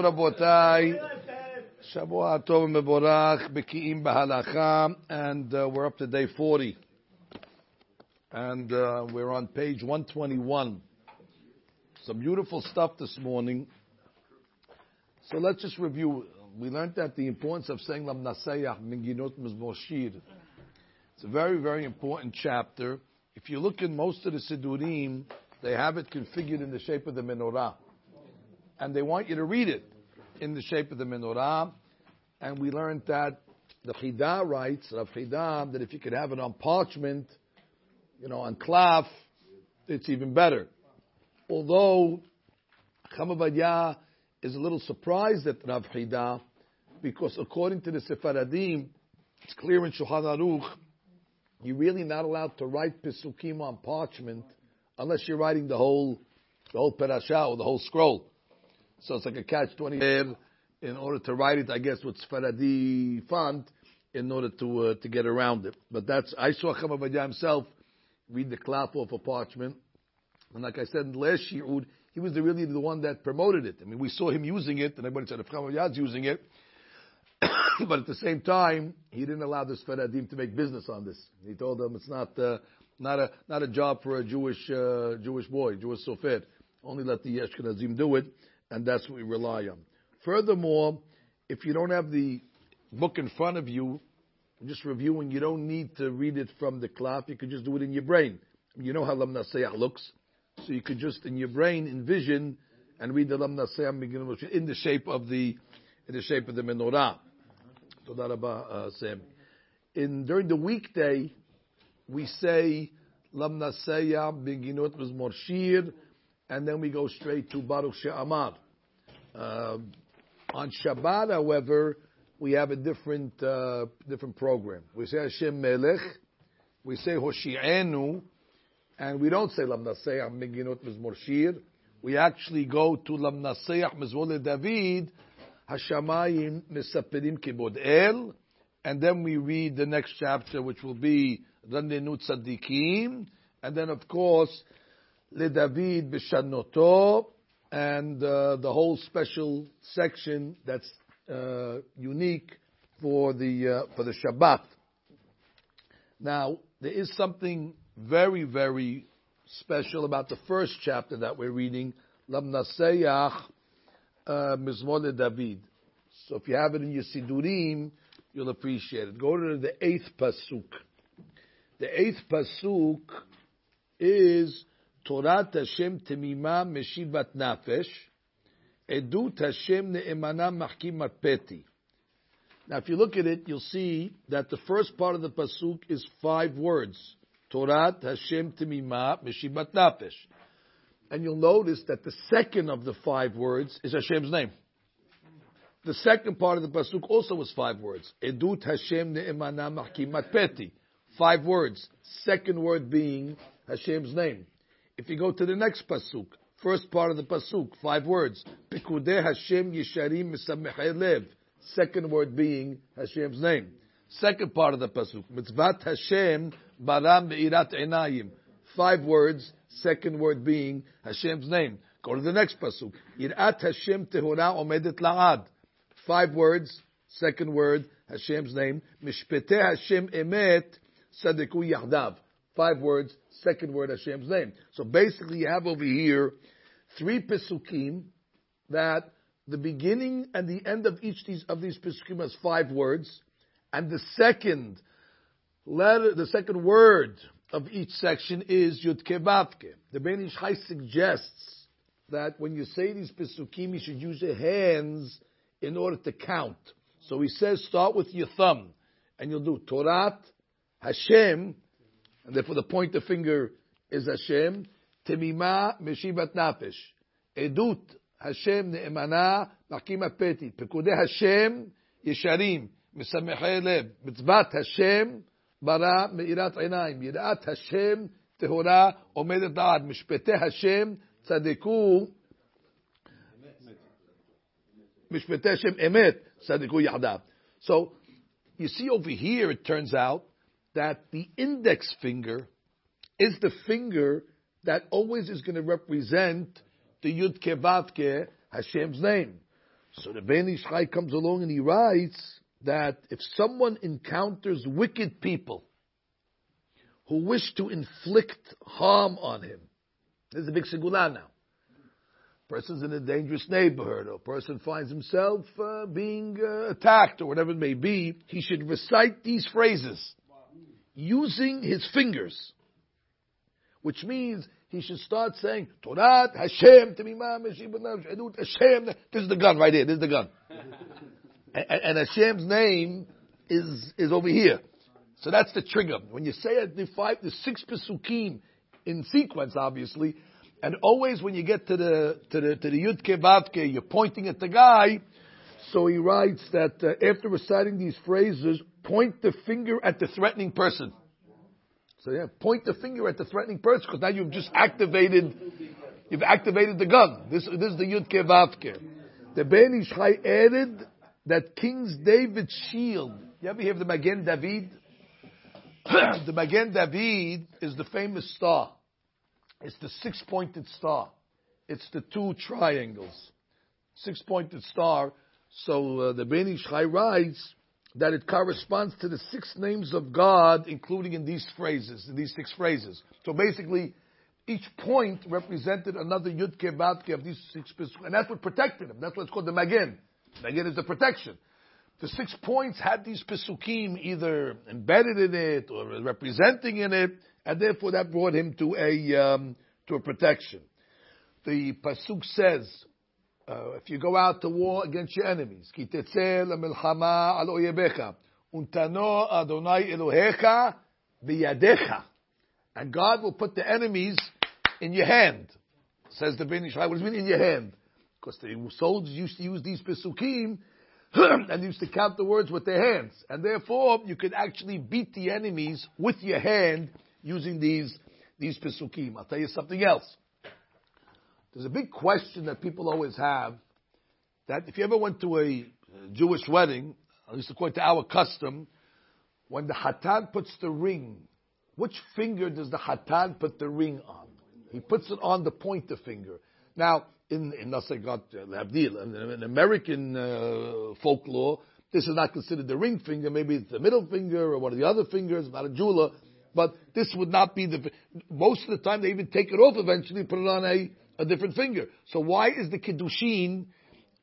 רבותיי, שבוע טוב ומבורך, בקיאים בהלכה, and uh, we're up to day 40. And uh, we're on page 121. Some beautiful stuff this morning. So let's just review. We learned that the importance of saying Lam Nasayah Minginot Mizmor Shir. It's a very, very important chapter. If you look in most of the Siddurim, they have it configured in the shape of the menorah and they want you to read it in the shape of the menorah. And we learned that the Chidah writes, Rav Chidah, that if you could have it on parchment, you know, on cloth, it's even better. Although Chamavadia is a little surprised at Rav Chidah, because according to the Sephardim, it's clear in Shulchan Aruch, you're really not allowed to write Pesukim on parchment unless you're writing the whole, the whole parasha or the whole scroll. So it's like a catch 20 there in order to write it, I guess, with Sfaradi font in order to uh, to get around it. But that's, I saw Chamavadia himself read the cloth off a parchment. And like I said last Shiur, he was the, really the one that promoted it. I mean, we saw him using it, and everybody said, if Chamavadia's using it, but at the same time, he didn't allow the Sfaradim to make business on this. He told them it's not uh, not a not a job for a Jewish uh, Jewish boy, Jewish sofer. Only let the Ashkenazim do it and that's what we rely on. Furthermore, if you don't have the book in front of you, just reviewing, you don't need to read it from the cloth. You could just do it in your brain. You know how Lam Nasayah looks, so you could just in your brain envision and read the Lam Nasayah in the shape of the in the shape of the menorah. Uh. In during the weekday, we say Lam Nasayah Beginot Mizmor Shir and then we go straight to Baruch She'amar. Uh, on Shabbat, however, we have a different uh, different program. We say Hashem Melech, we say Hoshi'enu, and we don't say Lam Naseach Meginot Mizmor Shir. We actually go to Lam Naseach David, Hashamayim Misaperim Kibod El, and then we read the next chapter, which will be Ranenut Tzadikim, and then of course LeDavid b'shanoto, and uh, the whole special section that's uh, unique for the uh, for the Shabbat. Now there is something very very special about the first chapter that we're reading, Lamnaseyach uh, Mizmor David. So if you have it in your Sidurim, you'll appreciate it. Go to the eighth pasuk. The eighth pasuk is Torat Hashem Temima Meshivat Nafesh, Edut Hashem Ne'emana Machkimat Peti. Now, if you look at it, you'll see that the first part of the pasuk is five words: Torat Hashem Temima Meshivat Nafesh, and you'll notice that the second of the five words is Hashem's name. The second part of the pasuk also was five words: Edut Hashem Ne'emana Machkimat Peti. Five words. Second word being Hashem's name. If you go to the next pasuk, first part of the pasuk, five words, Pikudei Hashem Yisharim Lev. Second word being Hashem's name. Second part of the pasuk, Mitzvat Hashem Baram Beirat Einayim. Five words, second word being Hashem's name. Go to the next pasuk, Yirat Hashem Tehora Omedet La'ad. Five words, second word, Hashem's name. Mishpete Hashem Emet Sadeku Yahdav. Five words, second word Hashem's name. So basically, you have over here three pesukim that the beginning and the end of each these, of these pesukim has five words, and the second letter, the second word of each section is Yud Kevavke. The Ben Ish Chai suggests that when you say these pesukim, you should use your hands in order to count. So he says, start with your thumb, and you'll do Torat, Hashem, and therefore the pointer finger is Hashem. Temima meshivat nafesh. Edut Hashem ne'emana makim apeti. Pekudei Hashem yesharim. משמחי לב, מצוות השם ברא מאירת עיניים, יראת השם טהורה עומדת לעד, משפטי השם צדקו, משפטי השם אמת צדקו יחדיו. So, you see over here, it turns out, that the index finger is the finger that always is going to represent the Yud Kevavke, Hashem's name. So the Ben Ish Chai comes along and he writes that if someone encounters wicked people who wish to inflict harm on him, this is a big segula now. Person's in a dangerous neighborhood, or a person finds himself uh, being uh, attacked, or whatever it may be. He should recite these phrases using his fingers, which means he should start saying Torah Hashem Temimah Hashem. This is the gun right here. This is the gun, and, and Hashem's name is is over here. So that's the trigger. When you say it, the five, the six pesukim in sequence, obviously, and always when you get to the to the to the Yud Vavke, you're pointing at the guy. So he writes that uh, after reciting these phrases, point the finger at the threatening person. So yeah, point the finger at the threatening person because now you've just activated, you've activated the gun. This, this is the Yud Vavke. The Ben Ish Chai added that King David's shield. You ever hear of the Magen David? the Magen David is the famous star. It's the six-pointed star. It's the two triangles. Six-pointed star. So uh, the Ben Ish Chai writes that it corresponds to the six names of God, including in these phrases, in these six phrases. So basically, each point represented another Yud Kevavke of these six, and that's what protected him. That's what's called the Magen. Magen is the protection. The six points had these Pesukim either embedded in it or representing in it, and therefore that brought him to a, um, to a protection. The Pasuk says, uh, if you go out to war against your enemies, And God will put the enemies in your hand. Says the Ben Ish Chai, what does it mean in your hand? Because the soldiers used to use these pesukim and used to count the words with their hands. And therefore, you could actually beat the enemies with your hand using these, these pesukim. I'll tell you something else. There's a big question that people always have that if you ever went to a Jewish wedding, at least according to our custom, when the Hatan puts the ring, which finger does the Hatan put the ring on? He puts it on the pointer finger. Now, in in Labdil, in, in American uh, folklore, this is not considered the ring finger. Maybe it's the middle finger or one of the other fingers, not a jeweler. But this would not be the. Most of the time, they even take it off eventually, put it on a a different finger. So why is the kiddushin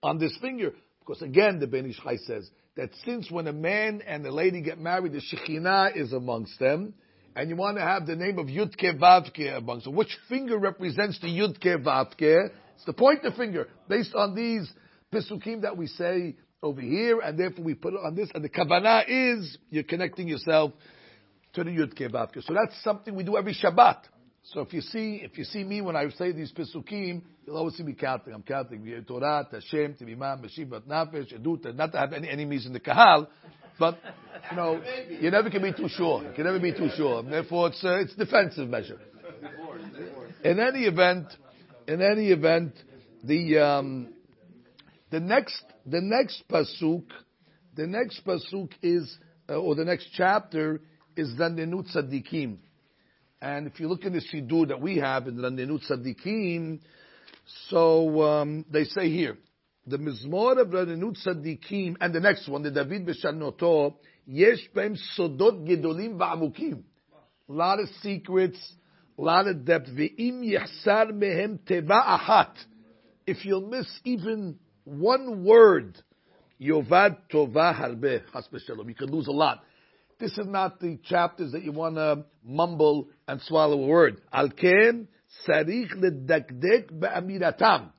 on this finger? Because again, the Ben Ish says that since when a man and a lady get married, the Shekhinah is amongst them, and you want to have the name of Yudke Vavke amongst them. Which finger represents the Yudke Vavke? It's the pointer finger, based on these Pisukim that we say over here, and therefore we put it on this, and the Kavanah is, you're connecting yourself to the Yudke Vavke. So that's something we do every Shabbat. So if you see, if you see me when I say these pesukim, you'll always see me counting. I'm counting Torah, Hashem, Timimah, Meshivat, Nafesh, Edut, not to have any enemies in the Kahal, but you know, you never can be too sure. You can never be too sure. Therefore, it's uh, it's defensive measure. In any event, in any event, the um, the next the next pasuk, the next pasuk is uh, or the next chapter is Dandenut Tzadikim. And if you look in the Siddur that we have in the Nenut Tzadikim, so um, they say here, the Mizmor of Nenut Tzadikim, and the next one, the David B'Shanoto, Yesh Bem Sodot Gedolim Va'amukim. A lot of secrets, a lot of depth. Ve'im Yachsar Mehem Teva Ahat. If you'll miss even one word, Yovad Tova Harbe, You could lose a lot. This is not the chapters that you want to mumble and swallow a word. Alken sarich ledakdek be'amiratam.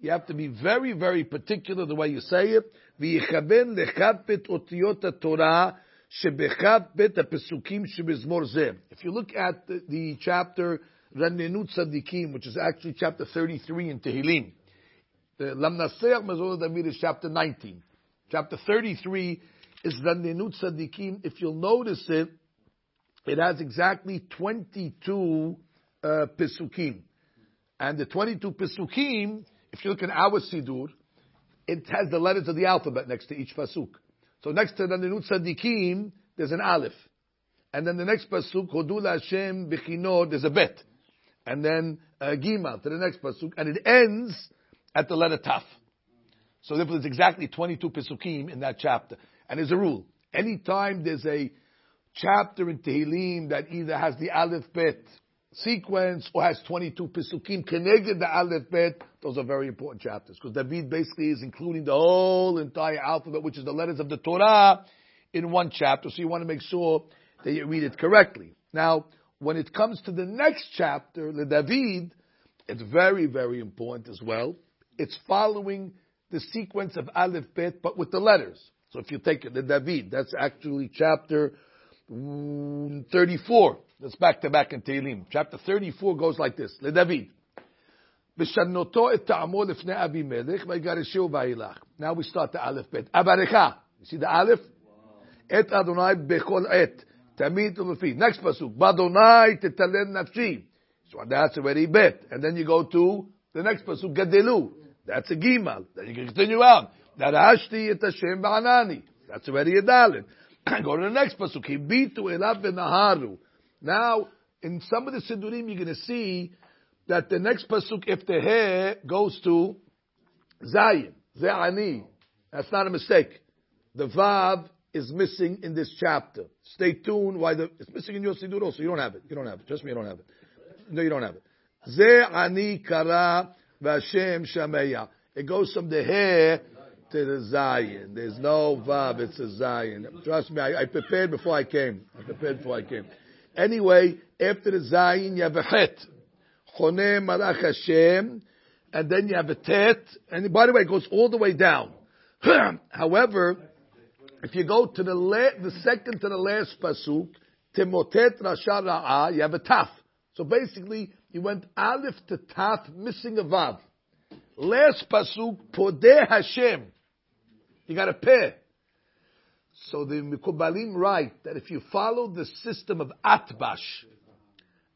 You have to be very, very particular the way you say it. ויכוון לחפת אותיות התורה שבחפת הפסוקים שבזמור זה. If you look at the, the chapter Ranenut Tzadikim, which is actually chapter 33 in Tehillim, the Lamnaseach Mazor David is chapter 19. Chapter 33 is Nenut Tzadikim. If you'll notice it, it has exactly 22 uh, Pesukim. And the 22 Pesukim, if you look in our Sidur, it has the letters of the alphabet next to each Pasuk. So next to Nenut Tzadikim, there's an Aleph. And then the next Pasuk, Hodul Hashem Bechino, there's a Bet. And then uh, Gima to the next Pasuk. And it ends at the letter Taf. So therefore there's exactly 22 Pesukim in that chapter. And as a rule. Anytime there's a chapter in Tehillim that either has the Aleph Bet sequence or has 22 Pesukim connected the Aleph Bet, those are very important chapters. Because David basically is including the whole entire alphabet, which is the letters of the Torah, in one chapter. So you want to make sure that you read it correctly. Now, when it comes to the next chapter, the David, it's very, very important as well. It's following the sequence of Aleph Bet, but with the letters. So if you take it, the David, that's actually chapter 34. That's back to back in Tehillim. Chapter 34 goes like this. Le David. בשנותו את טעמו לפני אבימלך ויגרשהו ואילך. Now we start the Aleph Bet. אברך. You see the Aleph? את אדוני בכל עת. תמיד ולפי. Next pasuk. באדוני תתלם נפשי. So that's already bet. And then you go to the next pasuk. גדלו. That's a gimal. Then you can continue on. Darashti et Hashem ba'anani. That's already a dalid. Go to the next pasuk. Hibitu elav v'naharu. Now, in some of the sidurim, you're going to see that the next pasuk, if the hair goes to Zayin, Ze'ani. That's not a mistake. The Vav is missing in this chapter. Stay tuned. Why the it's missing in your sidur? also. You don't have it. You don't have it. Trust me, you don't have it. No, you don't have it. Ze'ani kara v'Hashem shameya. It goes from the hair to the Zion. There's no Vav, it's a Zion. Trust me, I, I, prepared before I came. I prepared before I came. Anyway, after the Zion, you have a Het. Chone Malach Hashem. And then you have a Tet. And by the way, it goes all the way down. However, if you go to the la- the second to the last pasuk, Timotet Rasha Ra'ah, you have a Taf. So basically, you went Aleph to Taf, missing a Vav. Last pasuk, Podeh Hashem. You got to pay. So the Mikubalim write that if you follow the system of Atbash,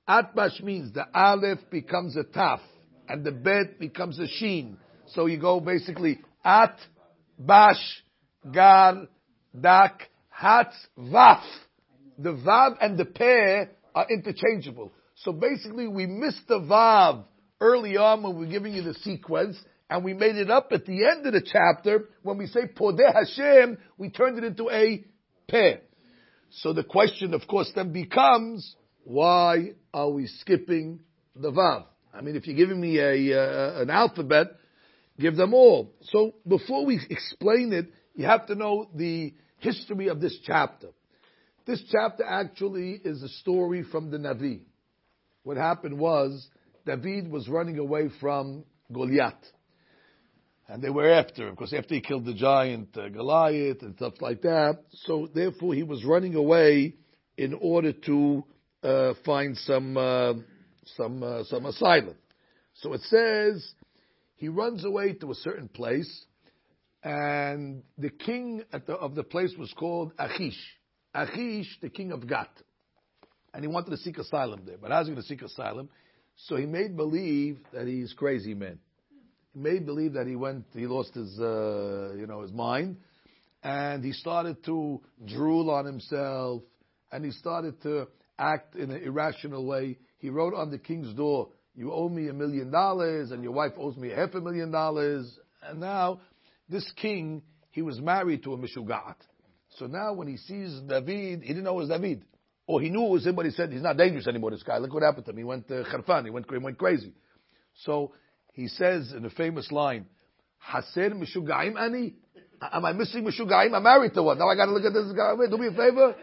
Atbash means the Aleph becomes a Taf and the Bet becomes a Sheen. So you go basically At, Bash, Gar, Dak, Hatz, Vaf. The Vav and the Peh are interchangeable. So basically we missed the Vav early on when we were giving you the sequence and we made it up at the end of the chapter when we say Podeh Hashem, we turned it into a peh. So the question, of course, then becomes, why are we skipping the vav? I mean, if you're giving me a uh, an alphabet, give them all. So before we explain it, you have to know the history of this chapter. This chapter actually is a story from the Navi. What happened was David was running away from Goliath and they were after him because after he killed the giant uh, Goliath and stuff like that. So therefore, he was running away in order to uh, find some uh, some uh, some asylum. So it says he runs away to a certain place, and the king the, of the place was called Achish. Achish, the king of Gat, and he wanted to seek asylum there. But how's he going to seek asylum? So he made believe that he's crazy man made believe that he went, he lost his, uh, you know, his mind, and he started to drool on himself, and he started to act in an irrational way. He wrote on the king's door, "You owe me a million dollars, and your wife owes me half a million dollars." And now, this king, he was married to a mishugat. So now, when he sees David, he didn't know it was David. Or he knew it was him, but he said, he's not dangerous anymore, this guy. Look what happened to him. He went uh, kharfan, he went, he went crazy. So he says in a famous line, Haser Mishugaim Ani? Am I missing Mishugaim? I'm married to one. Now I gotta look at this guy. Wait, do me a favor.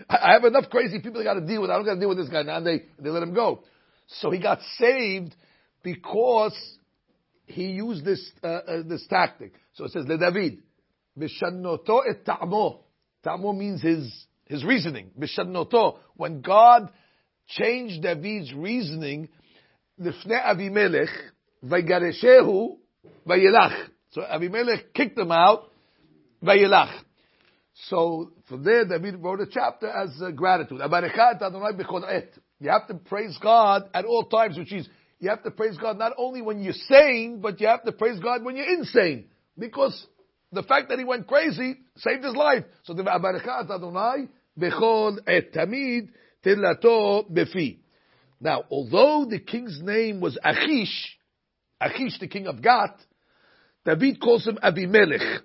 I have enough crazy people I gotta deal with. I don't gotta deal with this guy now. They, they let him go. So he got saved because he used this, uh, uh, this tactic. So it says, Le David, et ta'mo. Ta'mo means his, his reasoning. Bishanoto. When God changed David's reasoning, לפני אבימלך, ויגרשהו, וילך. So Avimelech kicked him out, וילך. So from there, David wrote a chapter as uh, gratitude. You have to praise God at all times, which is you have to praise God not only when you're sane, but you have to praise God when you're insane. Because the fact that he went crazy saved his life. So the Abarechat Adonai bechol et tamid tilato befi. Now, although the king's name was Achish, Achish, the king of Gat, David calls him Abimelech.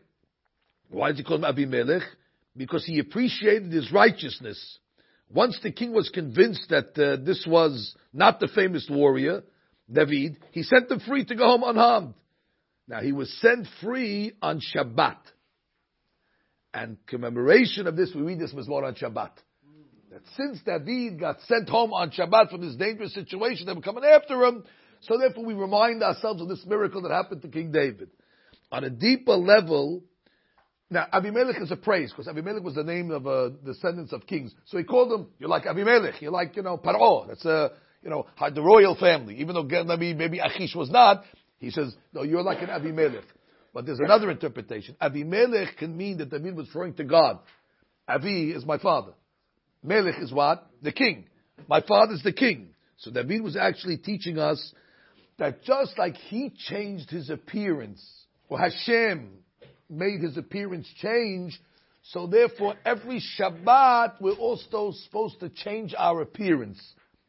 Why does he call him Abimelech? Because he appreciated his righteousness. Once the king was convinced that uh, this was not the famous warrior, David, he sent him free to go home unharmed. Now he was sent free on Shabbat. And commemoration of this, we read this Mizmor on Shabbat. That since David got sent home on Shabbat from this dangerous situation, they were coming after him, so therefore we remind ourselves of this miracle that happened to King David. On a deeper level, now Abimelech is a praise, because Abimelech was the name of uh, descendants of kings. So he called him, you're like Abimelech, you're like, you know, Paro. That's a, you know, the royal family. Even though maybe, maybe Achish was not, he says, no, you're like an Abimelech. But there's another interpretation. Abimelech can mean that David was referring to God. Avi is my father. Melech is what? The king. My father's the king. So David was actually teaching us that just like he changed his appearance, or Hashem made his appearance change, so therefore every Shabbat we're also supposed to change our appearance.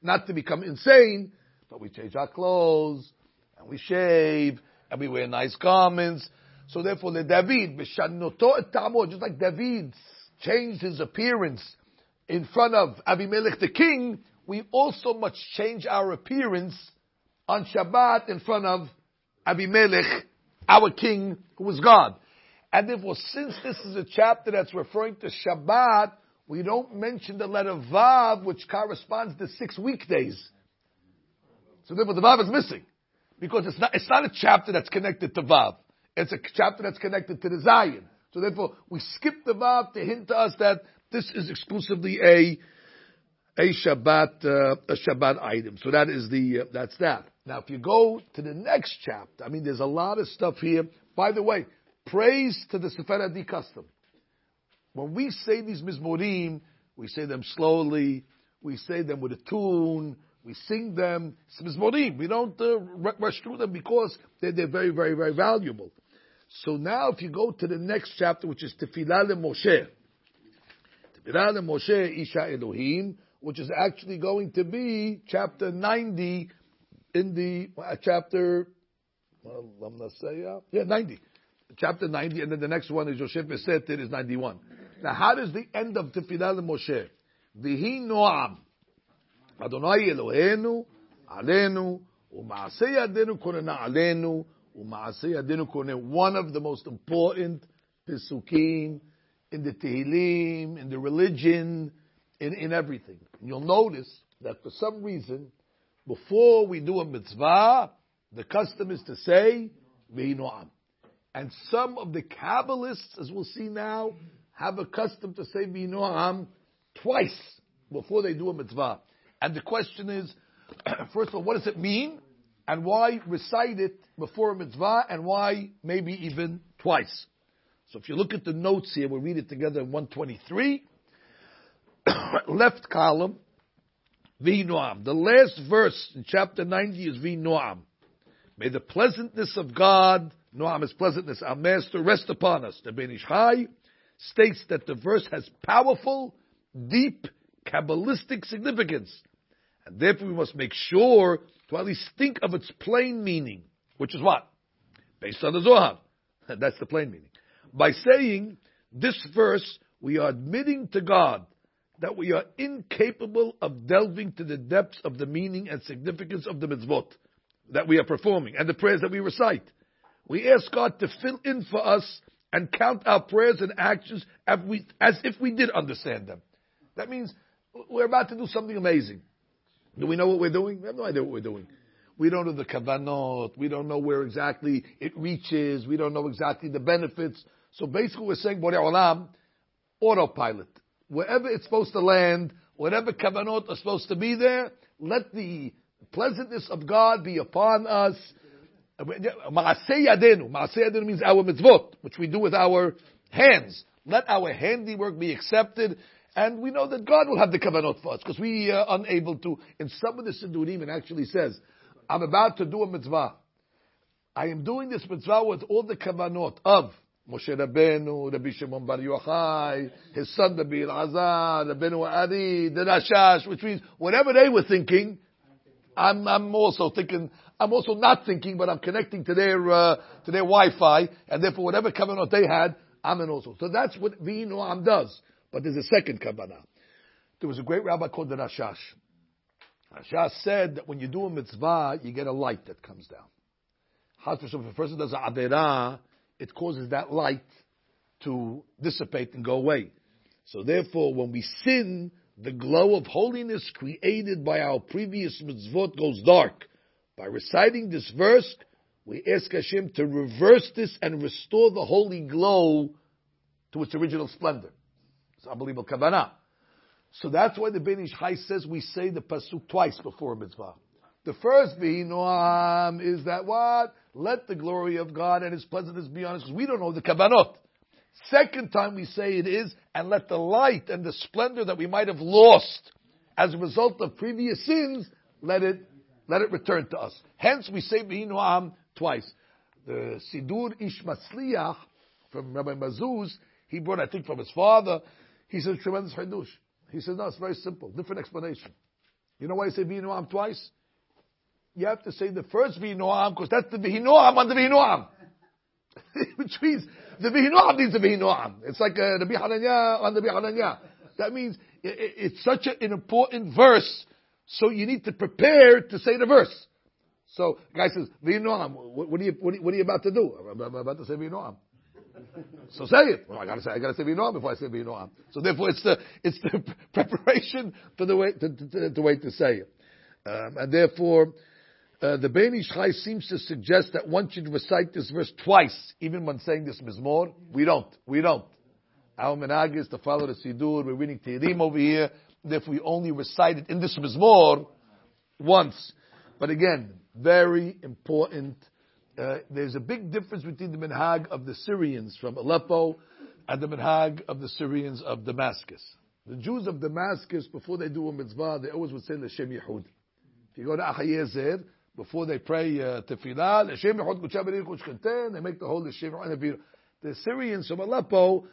Not to become insane, but we change our clothes, and we shave, and we wear nice garments. So therefore, the David, just like David changed his appearance in front of Abimelech the king, we also must change our appearance on Shabbat in front of Abimelech, our king, who was God. And therefore, since this is a chapter that's referring to Shabbat, we don't mention the letter Vav, which corresponds to six weekdays. So therefore, the Vav is missing because it's not, it's not a chapter that's connected to Vav. It's a chapter that's connected to the Zion. So therefore, we skip the Vav to hint to us that this is exclusively a a Shabbat uh, a Shabbat item. So that is the uh, that's that. Now, if you go to the next chapter, I mean, there's a lot of stuff here. By the way, praise to the Sephardi custom. When we say these mizmorim, we say them slowly. We say them with a tune. We sing them. Mizmorim. We don't uh, rush through them because they're, they're very, very, very valuable. So now, if you go to the next chapter, which is Tefillah Moshe, Moshe Isha Elohim, which is actually going to be chapter 90 in the uh, chapter, well, uh, yeah, 90. Chapter 90, and then the next one is Yosef Eseter is 91. Now, how does the end of Tefillah Moshe? Vihi Noam, Adonai Eloheinu, Alenu, Adenu Yadenu Korena Alenu, Umaaseh Adenu Korena. One of the most important Pesukim in the Tehillim, in the religion, in, in everything. And you'll notice that for some reason, before we do a mitzvah, the custom is to say, Ve'inoam. And some of the Kabbalists, as we'll see now, have a custom to say Ve'inoam twice before they do a mitzvah. And the question is, first of all, what does it mean? And why recite it before a mitzvah? And why maybe even twice? So if you look at the notes here, we'll read it together in 123. Left column, V'noam. The last verse in chapter 90 is V'noam. May the pleasantness of God, Noam is pleasantness, our master, rest upon us. The Ben Ish Chai states that the verse has powerful, deep, Kabbalistic significance. And therefore we must make sure to at least think of its plain meaning, which is what? Based on the Zohar. That's the plain meaning. By saying this verse, we are admitting to God that we are incapable of delving to the depths of the meaning and significance of the mitzvot that we are performing and the prayers that we recite. We ask God to fill in for us and count our prayers and actions as, we, as if we did understand them. That means we're about to do something amazing. Do we know what we're doing? We have no idea what we're doing. We don't know the kavanot. We don't know where exactly it reaches. We don't know exactly the benefits. So basically we're saying, Borei Olam, autopilot. Wherever it's supposed to land, whatever kavanot are supposed to be there, let the pleasantness of God be upon us. Maaseh yadenu. Means our mitzvot, which we do with our hands. Let our handiwork be accepted and we know that God will have the kavanot for us because we are unable to. In some of the Siddurim, it actually says, I'm about to do a mitzvah. I am doing this mitzvah with all the kavanot of Moshe Rabbeinu, Rabbi Shimon Bar Yochai, his son Rabbi Elazar, Rabbeinu Ari, the Rashash, which means whatever they were thinking, I'm, I'm also thinking, I'm also not thinking, but I'm connecting to their uh, to their Wi-Fi, and therefore whatever kavanot they had, I'm in also. So that's what V'inoam does. But there's a second kavanah. There was a great rabbi called the Rashash. Rashash said that when you do a mitzvah, you get a light that comes down. If a person does a averah, it causes that light to dissipate and go away. So therefore, when we sin, the glow of holiness created by our previous mitzvot goes dark. By reciting this verse, we ask Hashem to reverse this and restore the holy glow to its original splendor. It's unbelievable kavanah. So that's why the Ben Ish Chai says we say the pasuk twice before a mitzvah. The first Noam is that what? Let the glory of God and His pleasantness be on us, because we don't know the kavanot. Second time we say it is, and let the light and the splendor that we might have lost as a result of previous sins, let it, let it return to us. Hence we say Noam twice. The Sidur Ish Matzliach from Rabbi Mazuz, he brought, I think, from his father, he says tremendous hadush. He says, no, it's very simple. Different explanation. You know why I say V'inoam twice? You have to say the first V'inoam because that's the V'inoam on the V'inoam. Which means the V'inoam needs the V'inoam. It's like uh, the Bihananya on the Bihananya. That means it, it, it's such a, an important verse, so you need to prepare to say the verse. So, guy says, V'inoam, what, what, are you, what, are you about to do? I'm, I'm about to say V'inoam. So say it. Well, I gotta say, I gotta say Vinoam before I say Vinoam. So therefore, it's the it's the preparation for the way to, to, the way to say it, um, and therefore. Uh, the Ben Ish Chai seems to suggest that one should recite this verse twice, even when saying this mizmor. We don't. We don't. Our minhag is to follow the Sidur. We're reading Tehillim over here. If we only recite it in this mizmor once. But again, very important uh, there's a big difference between the minhag of the Syrians from Aleppo and the minhag of the Syrians of Damascus. The Jews of Damascus, before they do a mitzvah, they always would say L'Shem Yehud. If you go to Ahi Ezer, before they pray uh, tefillah, Kuchkenten, they make the whole L'Shem Yehud. The Syrians from Aleppo,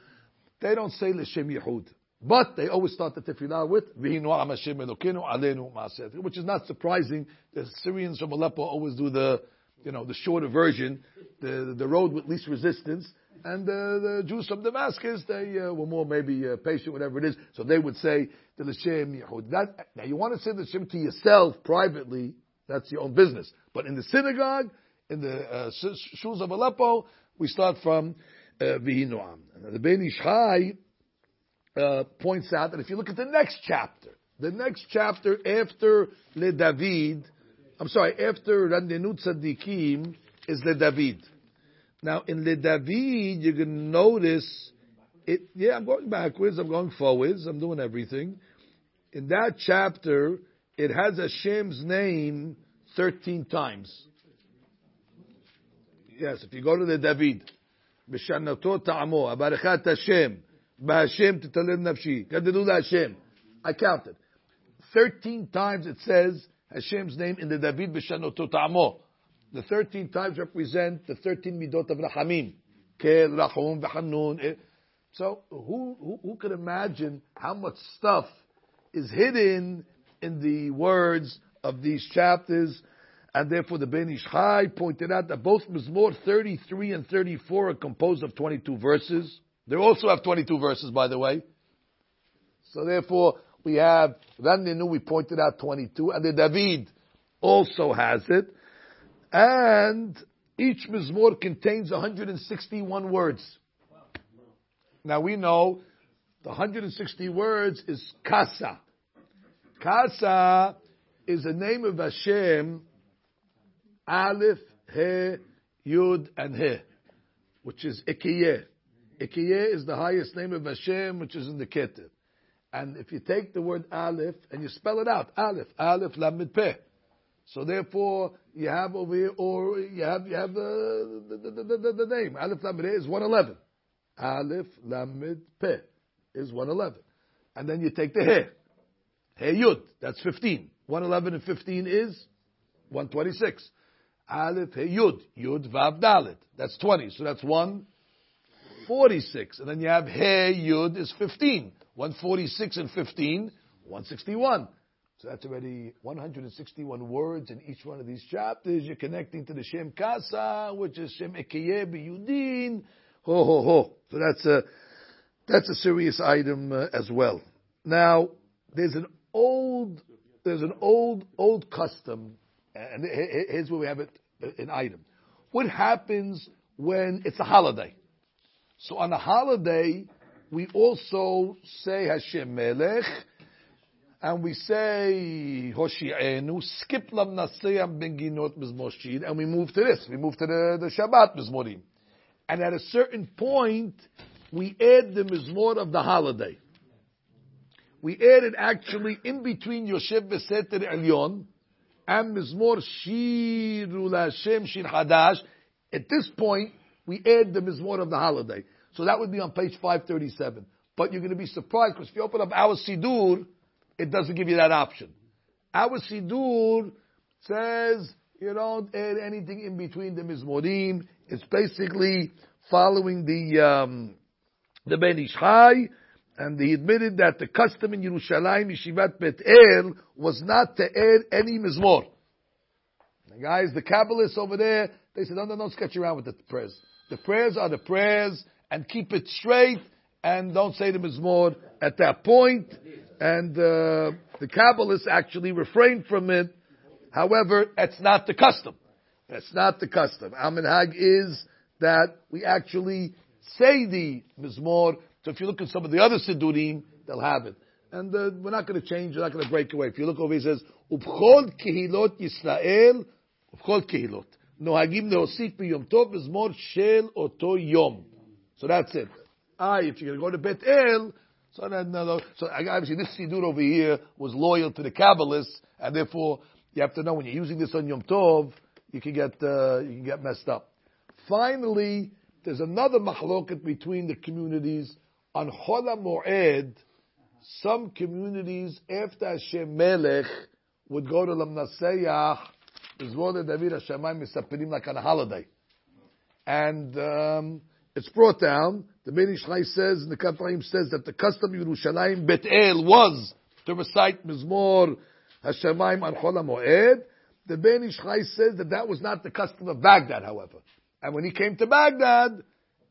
they don't say L'Shem Yehud. But they always start the tefillah with V'hinu Hashem Elokenu Alenu which is not surprising. The Syrians from Aleppo always do the you know, the shorter version, the the road with least resistance. And uh, the Jews from Damascus, they uh, were more maybe uh, patient, whatever it is. So they would say the L'Shem Yehud. That, now you want to say the L'Shem to yourself privately, that's your own business. But in the synagogue, in the uh, shuls of Aleppo, we start from uh, Vihinoam. And the Ben Ish Chai uh, points out that if you look at the next chapter, the next chapter after Le David, I'm sorry, after Randenut Tzadikim is Le David. Now in Le David, you can notice it. Yeah, I'm going backwards. I'm going forwards. I'm doing everything. In that chapter, it has Hashem's name 13 times. Yes, if you go to the David, B'shanato ta'amo, abarichat Hashem, b'Hashem titalim nafshi, Kadadu Hashem. I counted. 13 times it says Hashem's name in the David B'Shanoto Ta'amo. The 13 times represent the 13 midot of Rahamim. Kel, Rahum, V'Hanun. Eh. So who, who, who could imagine how much stuff is hidden in the words of these chapters? And therefore the Ben Ish Chai pointed out that both Mizmor 33 and 34 are composed of 22 verses. They also have 22 verses, by the way. So therefore, we have Raninu, we pointed out 22, and the David also has it. And each Mizmor contains 161 words. Now we know the 160 words is Kasa. Kasa is the name of Hashem, Aleph, He, Yud, and He, which is Ikiyeh. Ikiyeh is the highest name of Hashem, which is in the Keter. And if you take the word Aleph and you spell it out, Aleph, Aleph, Lamed Peh. So therefore, you have over here, or you have, you have the, the, the, the, the name. Aleph Lamed is 111. Aleph Lamed Peh is 111. And then you take the He. He Yud, that's 15. 111 and 15 is 126. Aleph He Yud, Vav Dalet. That's 20. So that's 146. And then you have He Yud is 15. 146 and 15, 161. So that's already 161 words in each one of these chapters. You're connecting to the Shem Kasa, which is Shem Ekeye Yudin. Ho ho ho. So that's a that's a serious item uh, as well. Now, there's an old there's an old old custom, and here's where we have it an item. What happens when it's a holiday? So on a holiday, we also say Hashem Melech, and we say Hoshi'enu, skip lam naseyam ben ginot mizmoshid, and we move to this. We move to the, the Shabbat mizmorim. And at a certain point, we add the mizmor of the holiday. We add it actually in between Yosef Beseter Elyon and Mizmor Shiru Lashem Shir Hadash. At this point, we add the Mizmor of the holiday. So that would be on page 537. But you're going to be surprised because if you open up our Sidur, it doesn't give you that option. Our Sidur says you don't add anything in between the Mizmorim. It's basically following the um, the Ben Ish Chai, and he admitted that the custom in Yerushalayim Yeshivat Bet El was not to add any Mizmor. The guys, the Kabbalists over there, they said, no, no, don't sketch around with the prayers. The prayers are the prayers, and keep it straight, and don't say the Mizmor at that point. And uh, the Kabbalists actually refrained from it. However, that's not the custom. That's not the custom. Our minhag is that we actually say the mizmor. So if you look at some of the other sidurim, they'll have it. And uh, we're not going to change. We're not going to break away. If you look over, he says, "Ubchol kehilot Yisrael, ubchol kehilot nohagim leosif b'yom tov mizmor shel oto yom." So that's it. Ah, if you're going to go to Bet El, so then, no, so obviously this sidur over here was loyal to the Kabbalists, and therefore you have to know when you're using this on Yom Tov, you can get uh, you can get messed up. Finally, there's another machloket between the communities on Chol Moed. Some communities after Hashem Melech would go to Lamnaseyach, Izvod David Hashemayim Misapirim like on a holiday. And um, it's brought down. The Ben Ish says, and the Kaf HaChaim says that the custom of Yerushalayim Bet El was to recite Mizmor Hashemayim on Chol Moed. The Ben Ish Chai says that that was not the custom of Baghdad, however. And when he came to Baghdad,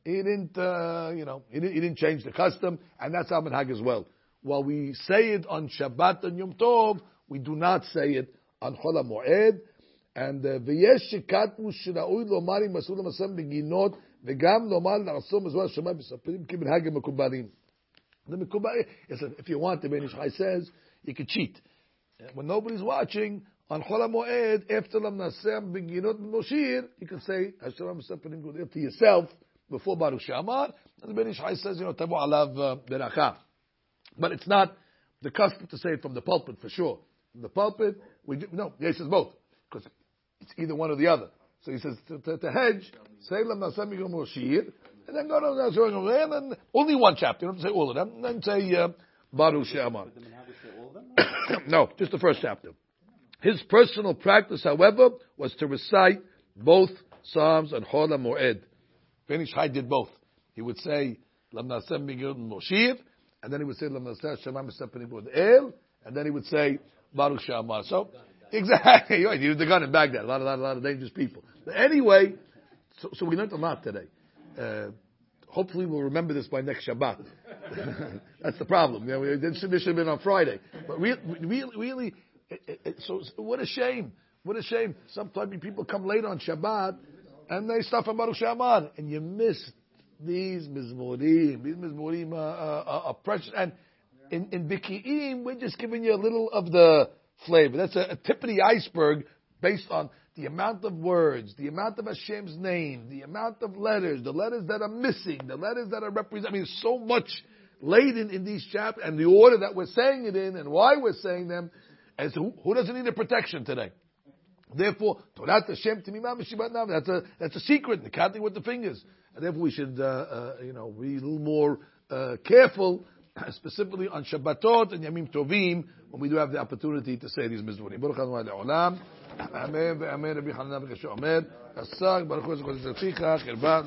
he didn't, uh, you know, he didn't, he didn't, change the custom, and that's our minhag as well. While we say it on Shabbat and Yom Tov, we do not say it on Chol Moed. And ויש שקטנו שראוי לומר עם מסעוד המסם בגינות וגם לומר לעשו מזוהר שמיים מספרים כמנהג המקובלים. The מקובל, if you want, the Ben Ish Chai says, you can cheat. When nobody's watching, on Chol HaMoed, after Lam Nasem Beginot Moshir, you can say, Hashem Separim Gudel to yourself before Baruch Shamar. And the Ben Ish Chai says, you know, Tabu Alav uh, Beracha. But it's not the custom to say it from the pulpit for sure. From the pulpit, we do, no, he says both. Because it's either one or the other. So he says to, to, to hedge, say Lam Beginot Moshir, and then go to the and then only one chapter. You don't say all of them. And then say uh, Baruch Shamar. no, just the first chapter. His personal practice, however, was to recite both Psalms and Chol Moed. Ben Ish did both. He would say, Lam Nasem Moshir, and then he would say, Lam Nasem Shemam El, and then he would say, Baruch Shamar. So, exactly, right. He the gun in Baghdad. A lot, a lot, a lot of dangerous people. But anyway, so, so we learned a lot today. Uh, hopefully we'll remember this by next Shabbat. That's the problem. You know, we, this should have been on Friday. But really, really, really it, it, so what a shame. What a shame. Sometimes people come late on Shabbat and they stop on Baruch Shamar and you miss these mizmorim. These mizmorim are, are, are precious. And in, in Biki'im, we're just giving you a little of the flavor. That's a, a tip of the iceberg based on the amount of words, the amount of Hashem's name, the amount of letters, the letters that are missing, the letters that are represented. I mean, so much laden in these chapters and the order that we're saying it in and why we're saying them. So who, who doesn't need a protection today? Therefore, Torah Hashem Timimah Mishibat That's a that's a secret. The counting with the fingers. And therefore, we should uh, uh, you know be a little more uh, careful, specifically on Shabbatot and Yamim Tovim when we do have the opportunity to say these mizmorim. Baruch Adonai Le'olam. Amen. Amen. Rabbi Hanan Bekasho Omer. Asag Baruch Hu Zechot Zerticha. Chirba.